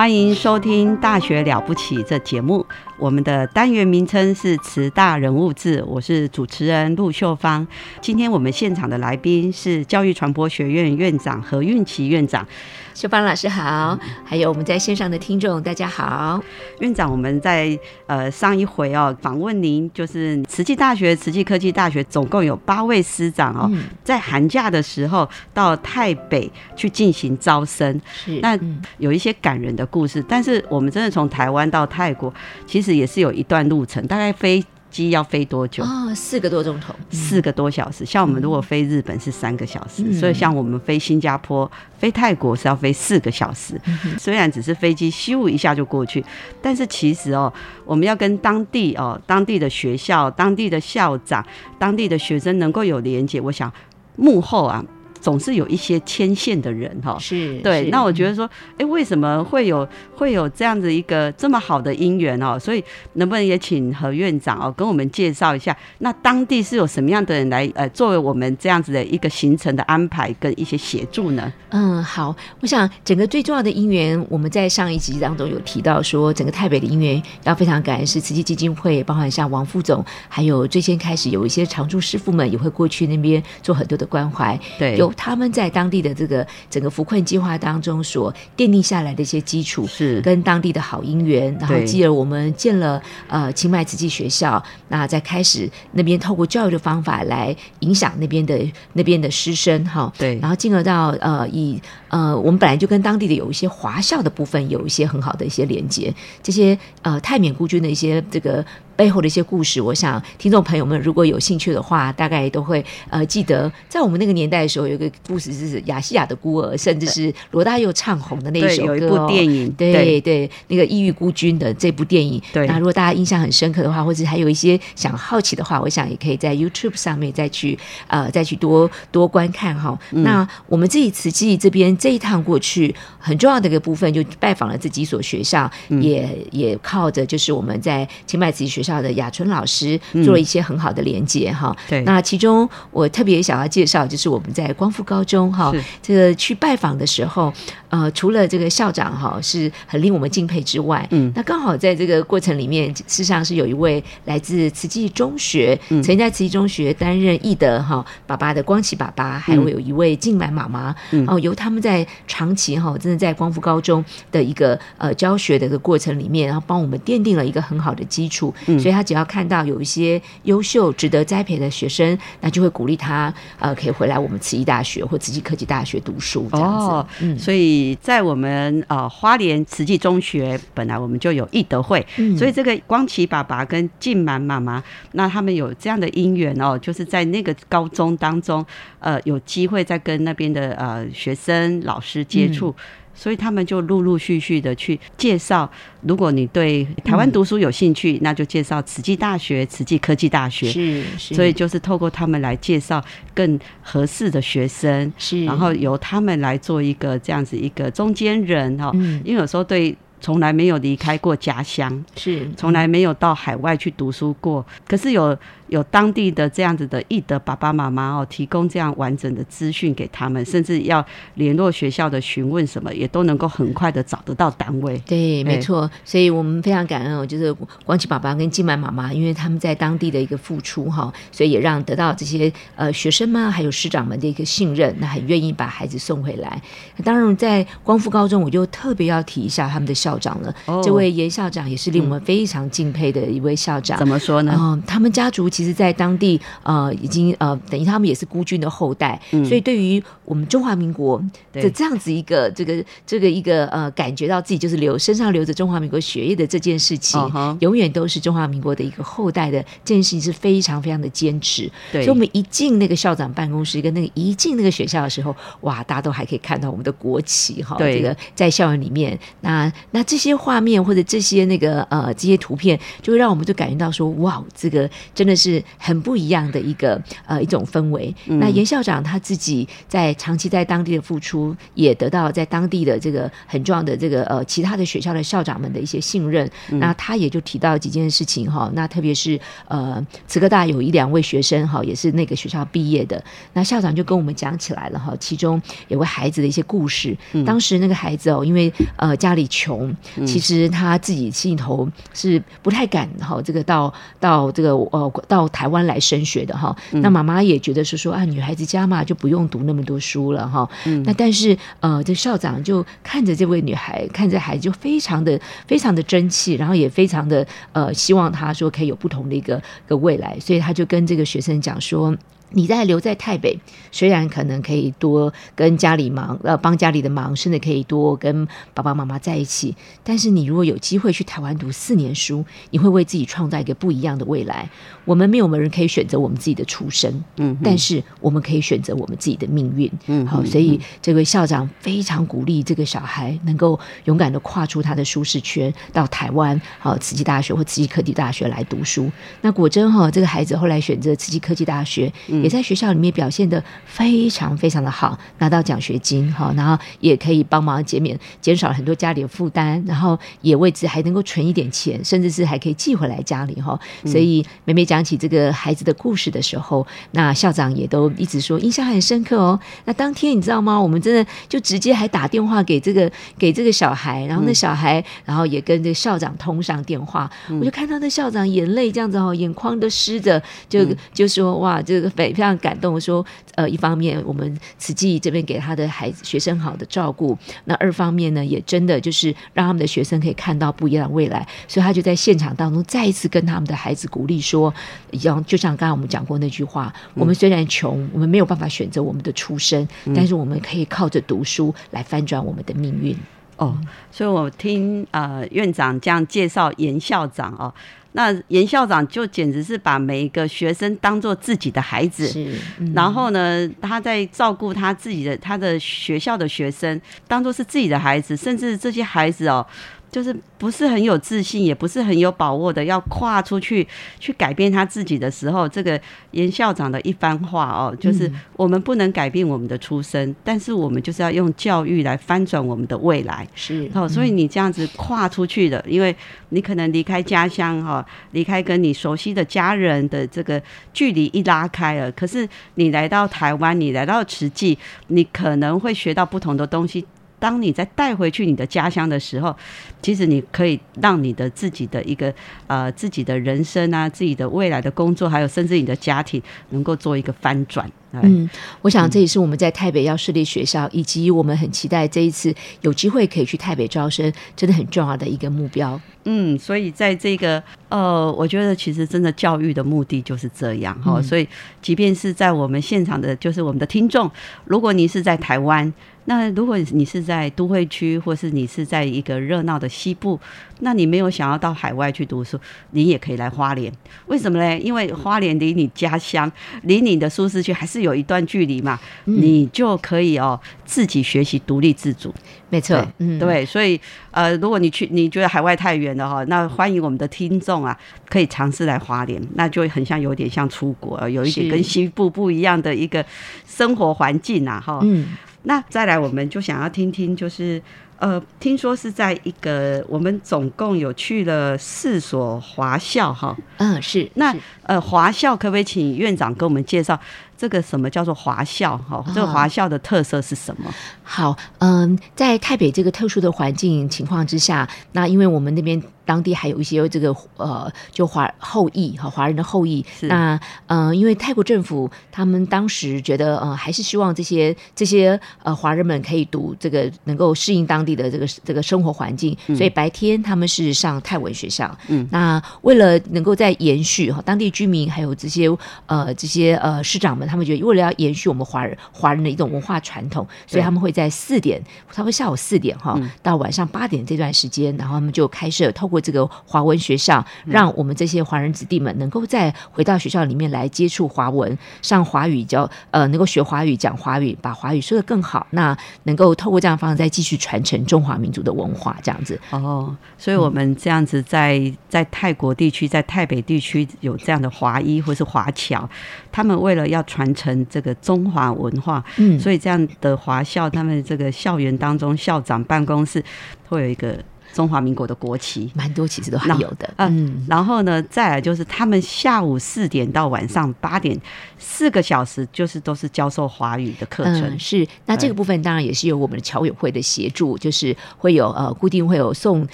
欢迎收听《大学了不起》这节目。我们的单元名称是“慈大人物志”，我是主持人陆秀芳。今天我们现场的来宾是教育传播学院院长何运琪院长。秀芳老师好，还有我们在线上的听众，大家好。院长，我们在呃上一回哦访问您，就是慈济大学、慈济科技大学总共有八位师长哦，在寒假的时候到台北去进行招生。是，那有一些感人的故事，但是我们真的从台湾到泰国，其实也是有一段路程，大概飞。机要飞多久？哦，四个多钟头，四个多小时。像我们如果飞日本是三个小时，所以像我们飞新加坡、飞泰国是要飞四个小时。虽然只是飞机咻一下就过去，但是其实哦，我们要跟当地哦、当地的学校、当地的校长、当地的学生能够有连接，我想幕后啊。总是有一些牵线的人哈，是对。那我觉得说，哎，为什么会有会有这样子一个这么好的姻缘哦？所以能不能也请何院长哦，跟我们介绍一下，那当地是有什么样的人来呃，作为我们这样子的一个行程的安排跟一些协助呢？嗯，好，我想整个最重要的姻缘，我们在上一集当中有提到说，整个台北的姻缘要非常感恩是慈济基金会，包含像王副总，还有最先开始有一些常驻师傅们也会过去那边做很多的关怀，对，有。他们在当地的这个整个扶困计划当中所奠定下来的一些基础，是跟当地的好姻缘，然后继而我们建了呃清迈慈济学校，那再开始那边透过教育的方法来影响那边的那边的师生哈，对，然后进而到呃以呃我们本来就跟当地的有一些华校的部分有一些很好的一些连接，这些呃泰缅孤军的一些这个。背后的一些故事，我想听众朋友们如果有兴趣的话，大概都会呃记得，在我们那个年代的时候，有个故事是雅西亚的孤儿，甚至是罗大佑唱红的那一首歌，有一部电影，对对，那个异域孤军的这部电影。对，那如果大家印象很深刻的话，或者还有一些想好奇的话，我想也可以在 YouTube 上面再去呃再去多多观看哈。那我们这一次记忆这边这一趟过去，很重要的一个部分就拜访了这几所学校，也也靠着就是我们在清迈自己学校。的雅春老师做了一些很好的连接哈，对，那其中我特别想要介绍，就是我们在光复高中哈，这个去拜访的时候，呃，除了这个校长哈是很令我们敬佩之外，嗯，那刚好在这个过程里面，事实上是有一位来自慈济中学，嗯。曾经在慈济中学担任义德哈爸爸的光启爸爸，还有有一位静满妈妈，哦，由他们在长期哈，真的在光复高中的一个呃教学的一个过程里面，然后帮我们奠定了一个很好的基础，所以他只要看到有一些优秀、值得栽培的学生，那就会鼓励他，呃，可以回来我们慈济大学或慈济科技大学读书这样子。嗯，所以在我们呃花莲慈济中学，本来我们就有义德会，所以这个光启爸爸跟静满妈妈，那他们有这样的因缘哦，就是在那个高中当中，呃，有机会在跟那边的呃学生、老师接触。所以他们就陆陆续续的去介绍，如果你对台湾读书有兴趣，那就介绍慈济大学、慈济科技大学。是，所以就是透过他们来介绍更合适的学生，是，然后由他们来做一个这样子一个中间人哈。因为有时候对从来没有离开过家乡，是从来没有到海外去读书过。可是有有当地的这样子的义德爸爸妈妈哦，提供这样完整的资讯给他们，甚至要联络学校的询问什么，也都能够很快的找得到单位。对，没错。所以我们非常感恩哦，就是光启爸爸跟金满妈妈，因为他们在当地的一个付出哈，所以也让得到这些呃学生们还有师长们的一个信任，那很愿意把孩子送回来。当然，在光复高中，我就特别要提一下他们的校长了。这位严校长也是令我们非常敬佩的一位校长。怎么说呢？嗯，他们家族其实，在当地呃，已经呃，等于他们也是孤军的后代，所以对于我们中华民国的这样子一个这个这个一个呃，感觉到自己就是流身上流着中华民国血液的这件事情，永远都是中华民国的一个后代的这件事情是非常非常的坚持。所以，我们一进那个校长办公室，跟那个一进那个学校的时候，哇，大家都还可以看到我们的国旗哈，这个在校园里面，那那这些画面或者这些那个呃这些图片，就会让我们就感觉到说，哇，这个真的是很不一样的一个呃一种氛围。那严校长他自己在长期在当地的付出，也得到在当地的这个很重要的这个呃其他的学校的校长们的一些信任。那他也就提到几件事情哈，那特别是呃慈科大有一两位学生哈，也是那个学校毕业的，那校长就跟我们讲起来了哈，其中有位孩子的一些故事。当时那个孩子哦，因为呃家里穷，其实他自己心里头是不太敢哈，这个到到这个呃到台湾来升学的哈。那妈妈也觉得是说啊，女孩子家嘛就不用读那么多书了哈。那但是呃，这校长就看着这位女孩，看着孩子就非常的非常的争气，然后也非常的呃希望她说可以有不同的一个个未来，所以他就跟这个学生讲说。你在留在台北，虽然可能可以多跟家里忙，呃，帮家里的忙，甚至可以多跟爸爸妈妈在一起。但是你如果有机会去台湾读四年书，你会为自己创造一个不一样的未来。我们没有人可以选择我们自己的出身，嗯，但是我们可以选择我们自己的命运，嗯，好，所以这位校长非常鼓励这个小孩能够勇敢的跨出他的舒适圈，到台湾，好，慈济大学或慈济科技大学来读书。那果真哈，这个孩子后来选择慈济科技大学。也在学校里面表现的非常非常的好，拿到奖学金哈，然后也可以帮忙减免减少很多家里的负担，然后也为此还能够存一点钱，甚至是还可以寄回来家里哈。所以每每讲起这个孩子的故事的时候，那校长也都一直说印象很深刻哦。那当天你知道吗？我们真的就直接还打电话给这个给这个小孩，然后那小孩然后也跟这个校长通上电话，我就看到那校长眼泪这样子哦，眼眶都湿着，就就说哇，这个非。非常感动，说呃，一方面我们慈济这边给他的孩子学生好的照顾，那二方面呢，也真的就是让他们的学生可以看到不一样的未来，所以他就在现场当中再一次跟他们的孩子鼓励说，像就像刚才我们讲过那句话，我们虽然穷，我们没有办法选择我们的出身，但是我们可以靠着读书来翻转我们的命运。哦，所以我听呃院长这样介绍严校长哦。那严校长就简直是把每一个学生当做自己的孩子，是。然后呢，他在照顾他自己的他的学校的学生，当做是自己的孩子，甚至这些孩子哦。就是不是很有自信，也不是很有把握的，要跨出去去改变他自己的时候，这个严校长的一番话哦，就是我们不能改变我们的出身，但是我们就是要用教育来翻转我们的未来。是哦，所以你这样子跨出去的，因为你可能离开家乡哈，离开跟你熟悉的家人的这个距离一拉开了，可是你来到台湾，你来到慈济，你可能会学到不同的东西。当你再带回去你的家乡的时候，其实你可以让你的自己的一个呃自己的人生啊，自己的未来的工作，还有甚至你的家庭，能够做一个翻转。嗯，我想这也是我们在台北要设立学校，以及我们很期待这一次有机会可以去台北招生，真的很重要的一个目标。嗯，所以在这个呃，我觉得其实真的教育的目的就是这样哈。所以即便是在我们现场的，就是我们的听众，如果你是在台湾。那如果你是在都会区，或是你是在一个热闹的西部，那你没有想要到海外去读书，你也可以来花莲。为什么呢？因为花莲离你家乡、离你的舒适区还是有一段距离嘛，你就可以哦自己学习独立自主。没错，嗯，对。所以呃，如果你去你觉得海外太远了哈，那欢迎我们的听众啊，可以尝试来花莲，那就很像有点像出国，有一点跟西部不一样的一个生活环境啊，哈。嗯。那再来，我们就想要听听，就是呃，听说是在一个我们总共有去了四所华校哈。嗯，是。那呃，华校可不可以请院长给我们介绍？这个什么叫做华校？哈，这个华校的特色是什么？好，嗯，在台北这个特殊的环境情况之下，那因为我们那边当地还有一些这个呃，就华后裔和，华人的后裔。那嗯，因为泰国政府他们当时觉得呃，还是希望这些这些呃华人们可以读这个，能够适应当地的这个这个生活环境，所以白天他们是上泰文学校。嗯，那为了能够在延续哈，当地居民还有这些呃这些呃师长们。他们觉得为了要延续我们华人华人的一种文化传统，所以他们会在四点，差不多下午四点哈，到晚上八点这段时间，然后他们就开设透过这个华文学校，让我们这些华人子弟们能够再回到学校里面来接触华文，上华语教呃，能够学华语讲华语，把华语说的更好，那能够透过这样方式再继续传承中华民族的文化，这样子哦。所以我们这样子在在泰国地区，在台北地区有这样的华裔或是华侨，他们为了要传。传承这个中华文化，嗯，所以这样的华校，他们这个校园当中，校长办公室会有一个。中华民国的国旗，蛮多其实都还有的。嗯，然后呢，再来就是他们下午四点到晚上八点，四个小时就是都是教授华语的课程。是，那这个部分当然也是有我们的侨委会的协助，就是会有呃固定会有送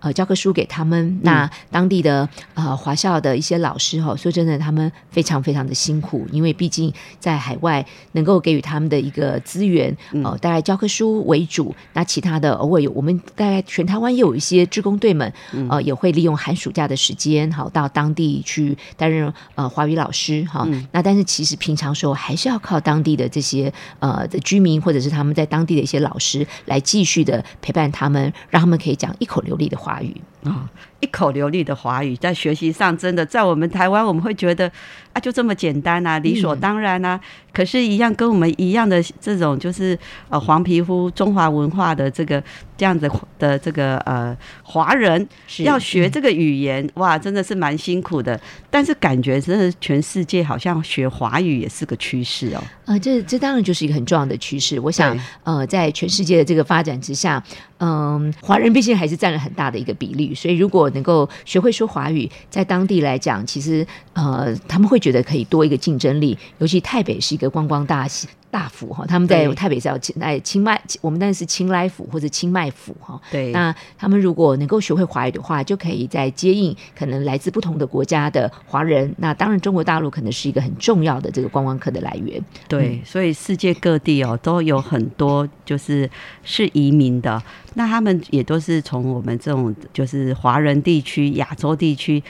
呃教科书给他们。那当地的呃华校的一些老师哈，说真的，他们非常非常的辛苦，因为毕竟在海外能够给予他们的一个资源，呃，大概教科书为主，那其他的偶尔有我们大概全台湾也有一些。些职工队们，呃，也会利用寒暑假的时间，好到当地去担任呃华语老师，哈。那但是其实平常时候还是要靠当地的这些呃的居民，或者是他们在当地的一些老师来继续的陪伴他们，让他们可以讲一口流利的华语啊。一口流利的华语，在学习上真的，在我们台湾，我们会觉得啊，就这么简单啊，理所当然啊。可是，一样跟我们一样的这种，就是呃黄皮肤、中华文化的这个这样子的这个呃华人，要学这个语言，哇，真的是蛮辛苦的。但是感觉真的，全世界好像学华语也是个趋势哦。呃，这这当然就是一个很重要的趋势。我想，呃，在全世界的这个发展之下，嗯，华人毕竟还是占了很大的一个比例，所以如果能够学会说华语，在当地来讲，其实呃，他们会觉得可以多一个竞争力。尤其台北是一个观光大大府哈，他们在台北叫青哎清迈，我们那是清莱府或者清迈府哈。对，那他们如果能够学会华语的话，就可以在接应可能来自不同的国家的华人。那当然，中国大陆可能是一个很重要的这个观光客的来源。对，所以世界各地哦都有很多就是是移民的，那他们也都是从我们这种就是华人地区、亚洲地区，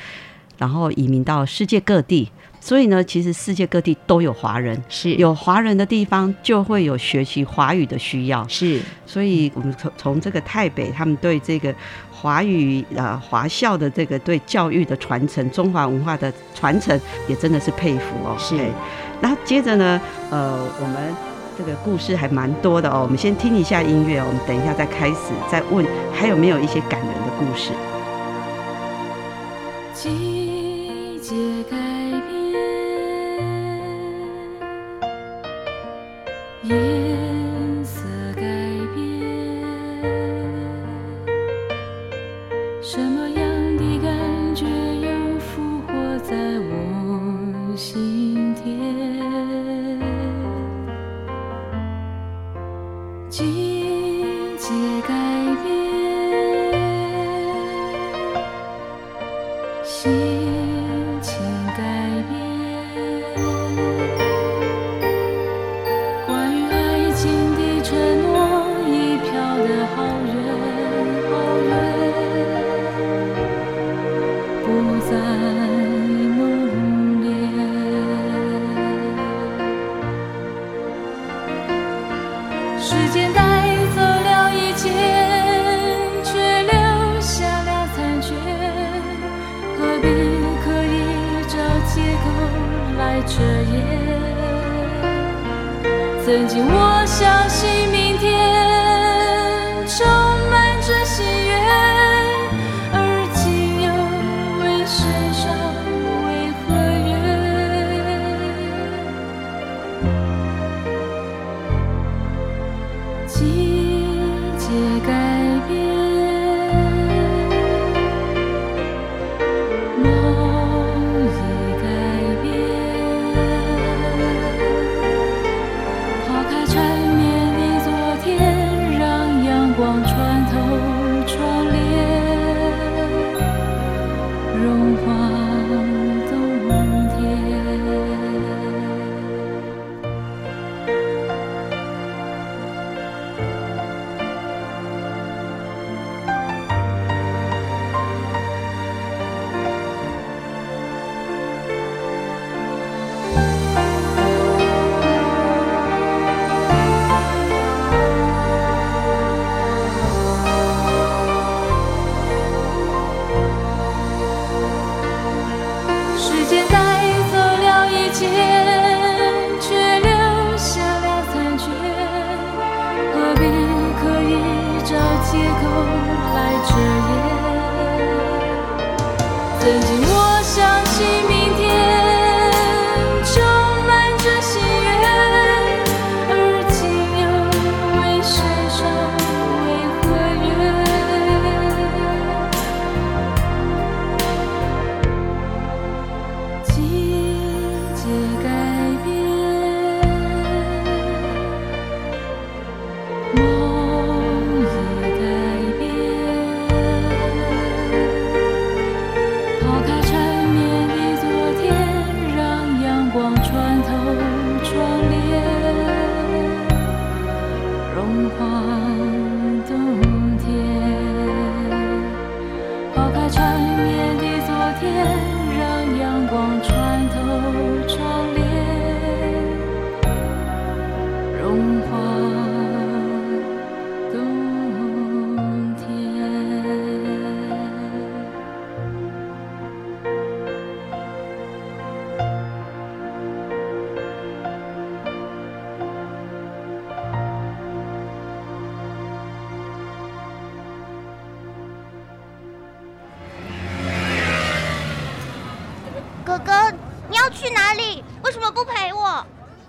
然后移民到世界各地。所以呢，其实世界各地都有华人，是有华人的地方就会有学习华语的需要。是，所以我们从从这个台北，他们对这个华语呃华校的这个对教育的传承、中华文化的传承，也真的是佩服哦。是。然后接着呢，呃，我们这个故事还蛮多的哦。我们先听一下音乐，我们等一下再开始再问，还有没有一些感人的故事？季节时间带走了一切却留下了残缺何必刻意找借口来遮掩？曾经我相信明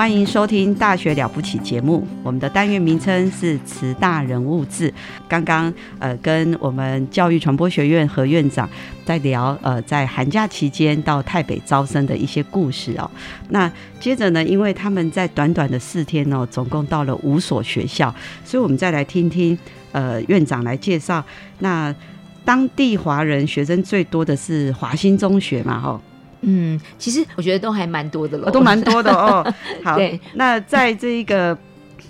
欢迎收听《大学了不起》节目，我们的单元名称是“慈大人物志”。刚刚呃，跟我们教育传播学院何院长在聊呃，在寒假期间到台北招生的一些故事哦。那接着呢，因为他们在短短的四天哦，总共到了五所学校，所以我们再来听听呃院长来介绍。那当地华人学生最多的是华兴中学嘛？吼。嗯，其实我觉得都还蛮多的了，都蛮多的哦。好，那在这一个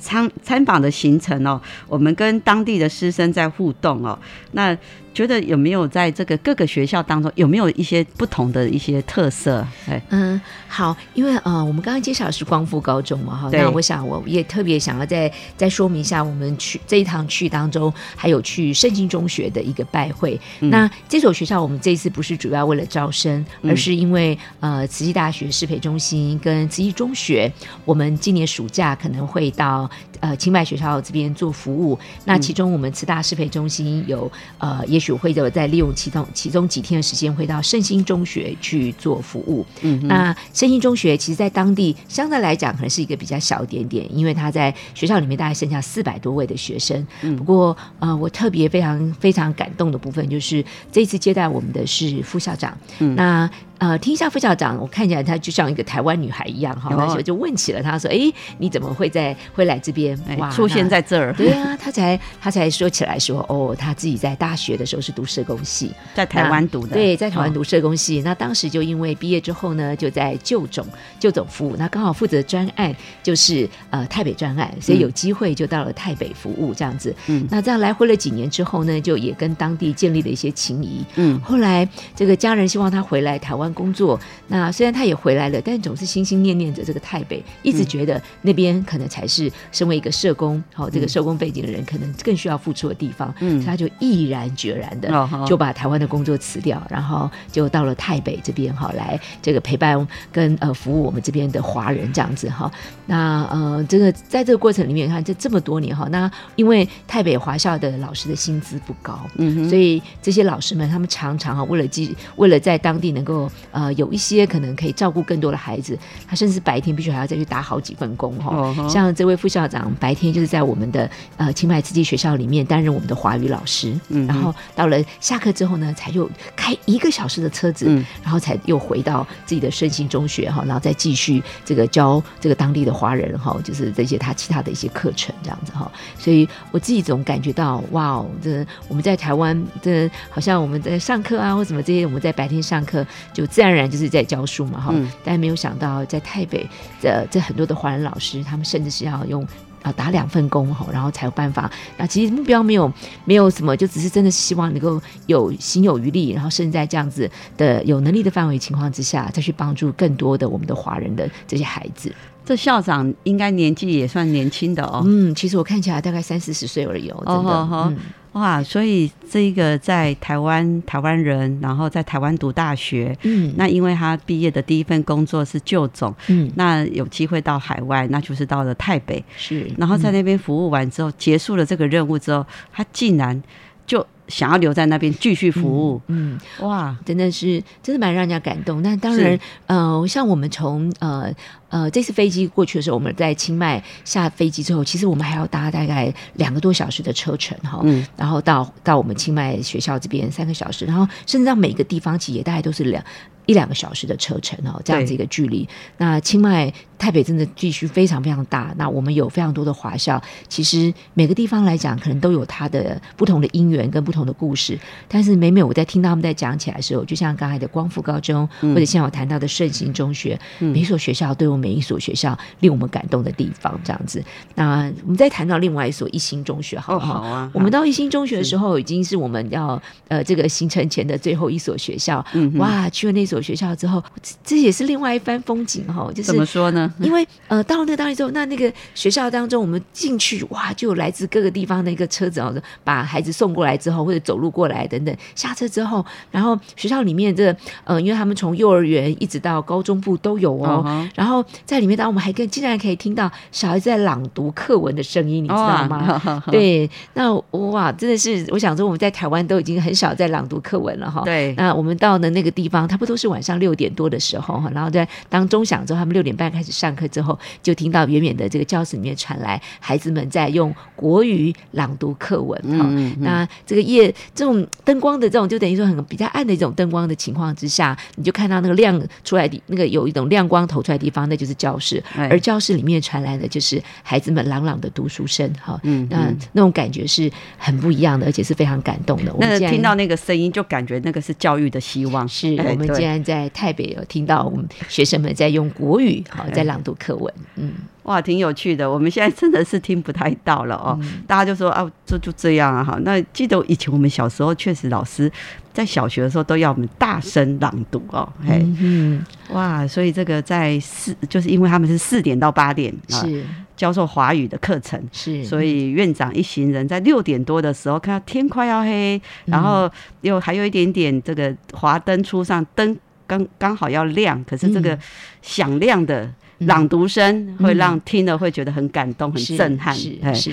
参参访的行程哦，我们跟当地的师生在互动哦，那。觉得有没有在这个各个学校当中有没有一些不同的一些特色？哎，嗯，好，因为呃，我们刚刚介绍的是光复高中嘛，哈，那我想我也特别想要再再说明一下，我们去这一堂去当中还有去圣经中学的一个拜会。那这所学校我们这一次不是主要为了招生，而是因为呃，慈济大学师培中心跟慈济中学，我们今年暑假可能会到呃清迈学校这边做服务。那其中我们慈大适培中心有呃也。许会有，在利用其中其中几天的时间，会到圣心中学去做服务。嗯，那圣心中学其实，在当地相对来讲，可能是一个比较小一点点，因为它在学校里面大概剩下四百多位的学生。嗯，不过呃，我特别非常非常感动的部分，就是这次接待我们的是副校长。嗯，那。呃，听一下副校长，我看起来她就像一个台湾女孩一样哈，那时候就问起了她说：“哎，你怎么会在会来这边？哇，出现在这儿？”对啊，她才她才说起来说：“哦，她自己在大学的时候是读社工系，在台湾读的。对，在台湾读社工系。那当时就因为毕业之后呢，就在旧总旧总服务。那刚好负责专案就是呃台北专案，所以有机会就到了台北服务这样子。嗯，那这样来回了几年之后呢，就也跟当地建立了一些情谊。嗯，后来这个家人希望他回来台湾。工作，那虽然他也回来了，但总是心心念念着这个台北，一直觉得那边可能才是身为一个社工，好这个社工背景的人，可能更需要付出的地方。嗯，他就毅然决然的就把台湾的工作辞掉，然后就到了台北这边哈，来这个陪伴跟呃服务我们这边的华人这样子哈。那呃，这个在这个过程里面，看这这么多年哈，那因为台北华校的老师的薪资不高，嗯，所以这些老师们他们常常啊，为了记，为了在当地能够呃，有一些可能可以照顾更多的孩子，他甚至白天必须还要再去打好几份工哈。像这位副校长，白天就是在我们的呃清迈慈济学校里面担任我们的华语老师，嗯然后到了下课之后呢，才又开一个小时的车子，然后才又回到自己的圣心中学哈，然后再继续这个教这个当地的华人哈，就是这些他其他的一些课程这样子哈。所以我自己总感觉到哇哦，这我们在台湾这好像我们在上课啊或什么这些，我们在白天上课就。自然而然就是在教书嘛，哈，但没有想到在台北的这很多的华人老师，他们甚至是要用啊打两份工哈，然后才有办法。那其实目标没有没有什么，就只是真的是希望能够有心有余力，然后甚至在这样子的有能力的范围情况之下，再去帮助更多的我们的华人的这些孩子。这校长应该年纪也算年轻的哦。嗯，其实我看起来大概三四十岁而已哦，真的。哇，所以这个在台湾台湾人，然后在台湾读大学，嗯，那因为他毕业的第一份工作是旧总，嗯，那有机会到海外，那就是到了台北，是，然后在那边服务完之后，结束了这个任务之后，他竟然就。想要留在那边继续服务，嗯，哇，真的是，真的蛮让人家感动。那当然，呃，像我们从呃呃这次飞机过去的时候，我们在清迈下飞机之后，其实我们还要搭大概两个多小时的车程哈，嗯，然后到到我们清迈学校这边三个小时，然后甚至到每个地方其实也大概都是两一两个小时的车程哦，这样子一个距离。那清迈。台北真的地区非常非常大，那我们有非常多的华校，其实每个地方来讲，可能都有它的不同的因缘跟不同的故事。但是每每我在听他们在讲起来的时候，就像刚才的光复高中，或者像我谈到的圣心中学，每所学校都有每一所学校令我们感动的地方，这样子。那我们再谈到另外一所一心中学，好不好啊？我们到一心中学的时候，已经是我们要呃这个行程前的最后一所学校。哇，去了那所学校之后，这也是另外一番风景哈。就是怎么说呢？因为呃，到了那个当地之后，那那个学校当中，我们进去哇，就有来自各个地方的一个车子哦，把孩子送过来之后，或者走路过来等等。下车之后，然后学校里面这呃，因为他们从幼儿园一直到高中部都有哦。然后在里面，当我们还跟竟然可以听到小孩子在朗读课文的声音，你知道吗？对，那哇，真的是我想说，我们在台湾都已经很少在朗读课文了哈。对，那我们到的那个地方，差不多是晚上六点多的时候哈，然后在当钟响之后，他们六点半开始上课之后，就听到远远的这个教室里面传来孩子们在用国语朗读课文哈。那这个夜这种灯光的这种，就等于说很比较暗的一种灯光的情况之下，你就看到那个亮出来的那个有一种亮光投出来的地方，那就是教室，而教室里面传来的就是孩子们朗朗的读书声哈。嗯，那那种感觉是很不一样的，而且是非常感动的。那听到那个声音，就感觉那个是教育的希望。是我们竟然在台北有听到我们学生们在用国语好在朗读课文。嗯，哇，挺有趣的。我们现在真的是听不太到了哦。大家就说啊，这就这样啊。哈，那记得以前我们小时候，确实老师在小学的时候都要我们大声朗读哦。嘿，嗯，哇，所以这个在四，就是因为他们是四点到八点是教授华语的课程，是，所以院长一行人在六点多的时候看到天快要黑，然后又还有一点点这个华灯初上，灯刚刚好要亮，可是这个响亮的。朗读声会让听了会觉得很感动、很震撼。是，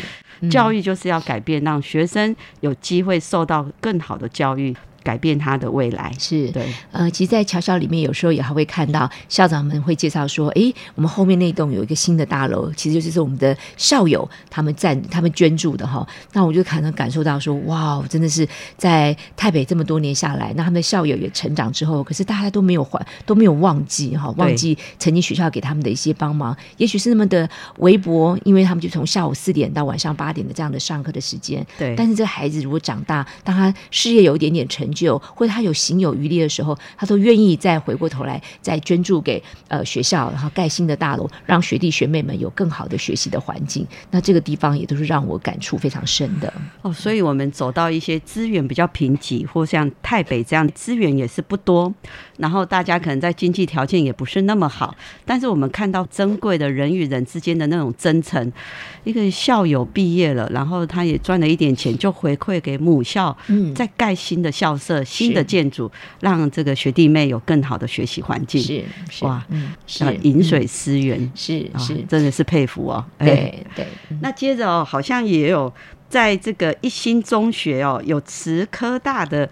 教育就是要改变，让学生有机会受到更好的教育。改变他的未来是对，呃，其实，在桥校里面，有时候也还会看到校长们会介绍说，哎，我们后面那栋有一个新的大楼，其实就是我们的校友他们赞、他们捐助的哈。那我就可能感受到说，哇，真的是在台北这么多年下来，那他们的校友也成长之后，可是大家都没有还，都没有忘记哈，忘记曾经学校给他们的一些帮忙，也许是那么的微薄，因为他们就从下午四点到晚上八点的这样的上课的时间。对，但是这个孩子如果长大，当他事业有一点点成。就或者他有行有余力的时候，他都愿意再回过头来再捐助给呃学校，然后盖新的大楼，让学弟学妹们有更好的学习的环境。那这个地方也都是让我感触非常深的哦。所以，我们走到一些资源比较贫瘠，或像台北这样资源也是不多，然后大家可能在经济条件也不是那么好，但是我们看到珍贵的人与人之间的那种真诚。一个校友毕业了，然后他也赚了一点钱，就回馈给母校，嗯，再盖新的校舍、新的建筑，让这个学弟妹有更好的学习环境。是哇，是。饮水思源，是是，真的是佩服哦。对对，那接着哦，好像也有在这个一心中学哦，有慈科大的，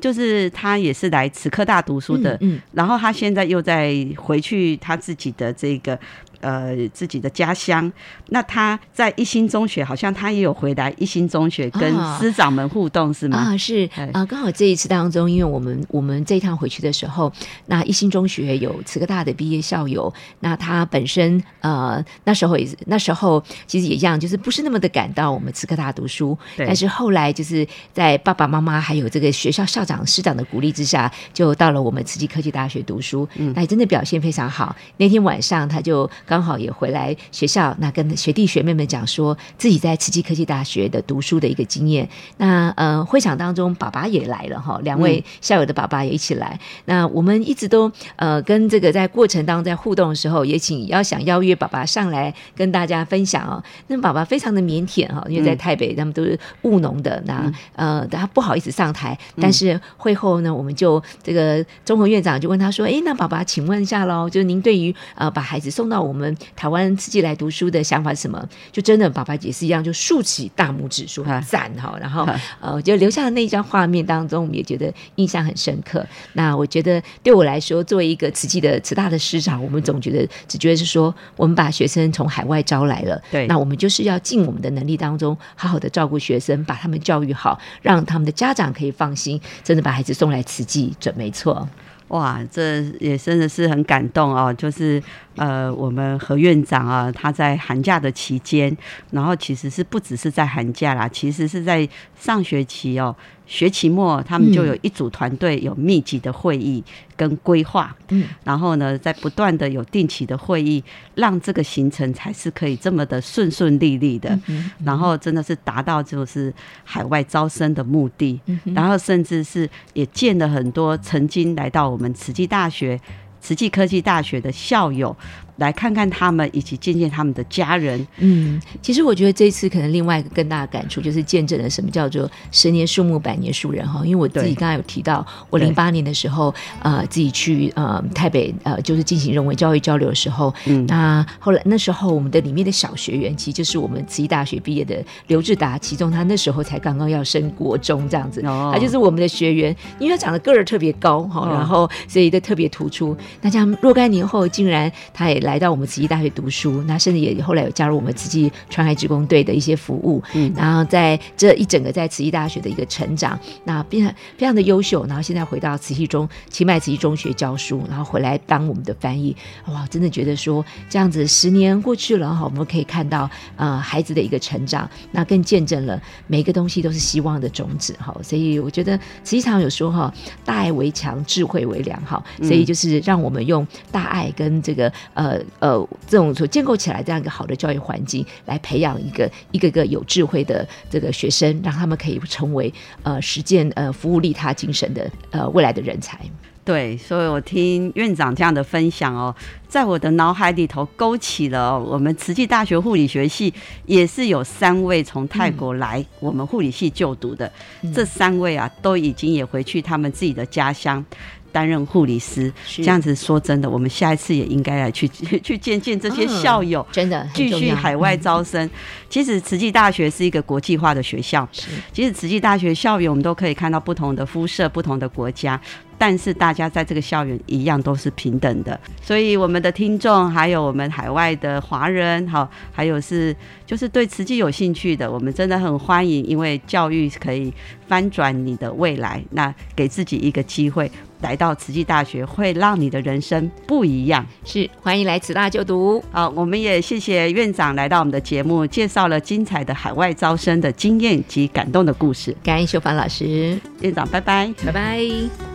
就是他也是来慈科大读书的，嗯，然后他现在又在回去他自己的这个。呃，自己的家乡，那他在一心中学，好像他也有回来一心中学跟师长们互动，是吗？啊，是。啊，刚好这一次当中，因为我们我们这一趟回去的时候，那一心中学有慈科大的毕业校友，那他本身呃那时候也是那时候其实也一样，就是不是那么的感到我们慈科大读书，但是后来就是在爸爸妈妈还有这个学校校长师长的鼓励之下，就到了我们慈济科技大学读书，那真的表现非常好。那天晚上他就。刚好也回来学校，那跟学弟学妹们讲说自己在慈济科技大学的读书的一个经验。那呃，会场当中爸爸也来了哈，两位校友的爸爸也一起来。那我们一直都呃跟这个在过程当中在互动的时候，也请要想邀约爸爸上来跟大家分享哦。那爸爸非常的腼腆哈，因为在台北他们都是务农的，那呃他不好意思上台，但是会后呢，我们就这个综合院长就问他说：“哎，那爸爸，请问一下喽，就是您对于呃把孩子送到我们台湾自己来读书的想法是什么？”就真的爸爸也是一样，就竖起大拇指说赞哈，然后呃我觉得留下的那一张画面当中，我们也觉得印象很深刻。那我觉得对我来说，作为一个慈济的慈大的师长，我们总觉得只觉得是说，我们把学生从海外招来了，对，那我们就是要尽我们的能力当中，好好的照顾学生，把他们教育好，让他们的家长可以放心，真的把孩子送来慈济，准没错。哇，这也真的是很感动哦！就是呃，我们何院长啊，他在寒假的期间，然后其实是不只是在寒假啦，其实是在上学期哦。学期末，他们就有一组团队有密集的会议跟规划，嗯，然后呢，在不断的有定期的会议，让这个行程才是可以这么的顺顺利利的，然后真的是达到就是海外招生的目的，然后甚至是也见了很多曾经来到我们慈济大学、慈济科技大学的校友。来看看他们，以及见见他们的家人。嗯，其实我觉得这次可能另外一个更大的感触，就是见证了什么叫做“十年树木，百年树人”哈。因为我自己刚才有提到，我零八年的时候，呃，自己去呃台北呃，就是进行人文教育交流的时候，嗯，那后来那时候我们的里面的小学员，其实就是我们慈济大学毕业的刘志达，其中他那时候才刚刚要升国中这样子，哦他就是我们的学员，因为他长得个儿特别高哈，然后所以都特别突出。那这样若干年后，竟然他也。来到我们慈济大学读书，那甚至也后来有加入我们慈济川海职工队的一些服务，嗯，然后在这一整个在慈济大学的一个成长，那变非常的优秀，然后现在回到慈济中清迈慈济中学教书，然后回来当我们的翻译，哇，真的觉得说这样子十年过去了哈，我们可以看到呃孩子的一个成长，那更见证了每一个东西都是希望的种子哈，所以我觉得慈济常有说哈，大爱为强，智慧为良哈，所以就是让我们用大爱跟这个呃。呃，这种所建构起来这样一个好的教育环境，来培养一个一个个有智慧的这个学生，让他们可以成为呃实践呃服务利他精神的呃未来的人才。对，所以我听院长这样的分享哦，在我的脑海里头勾起了我们慈济大学护理学系也是有三位从泰国来我们护理系就读的，这三位啊都已经也回去他们自己的家乡。担任护理师，这样子说真的，我们下一次也应该来去 去见见这些校友，真的继续海外招生。其实慈济大学是一个国际化的学校，其实慈济大学校园我们都可以看到不同的肤色、不同的国家。但是大家在这个校园一样都是平等的，所以我们的听众还有我们海外的华人，好，还有是就是对慈济有兴趣的，我们真的很欢迎，因为教育可以翻转你的未来，那给自己一个机会来到慈济大学，会让你的人生不一样。是欢迎来慈大就读。好，我们也谢谢院长来到我们的节目，介绍了精彩的海外招生的经验及感动的故事。感恩秀凡老师，院长，拜拜，拜拜。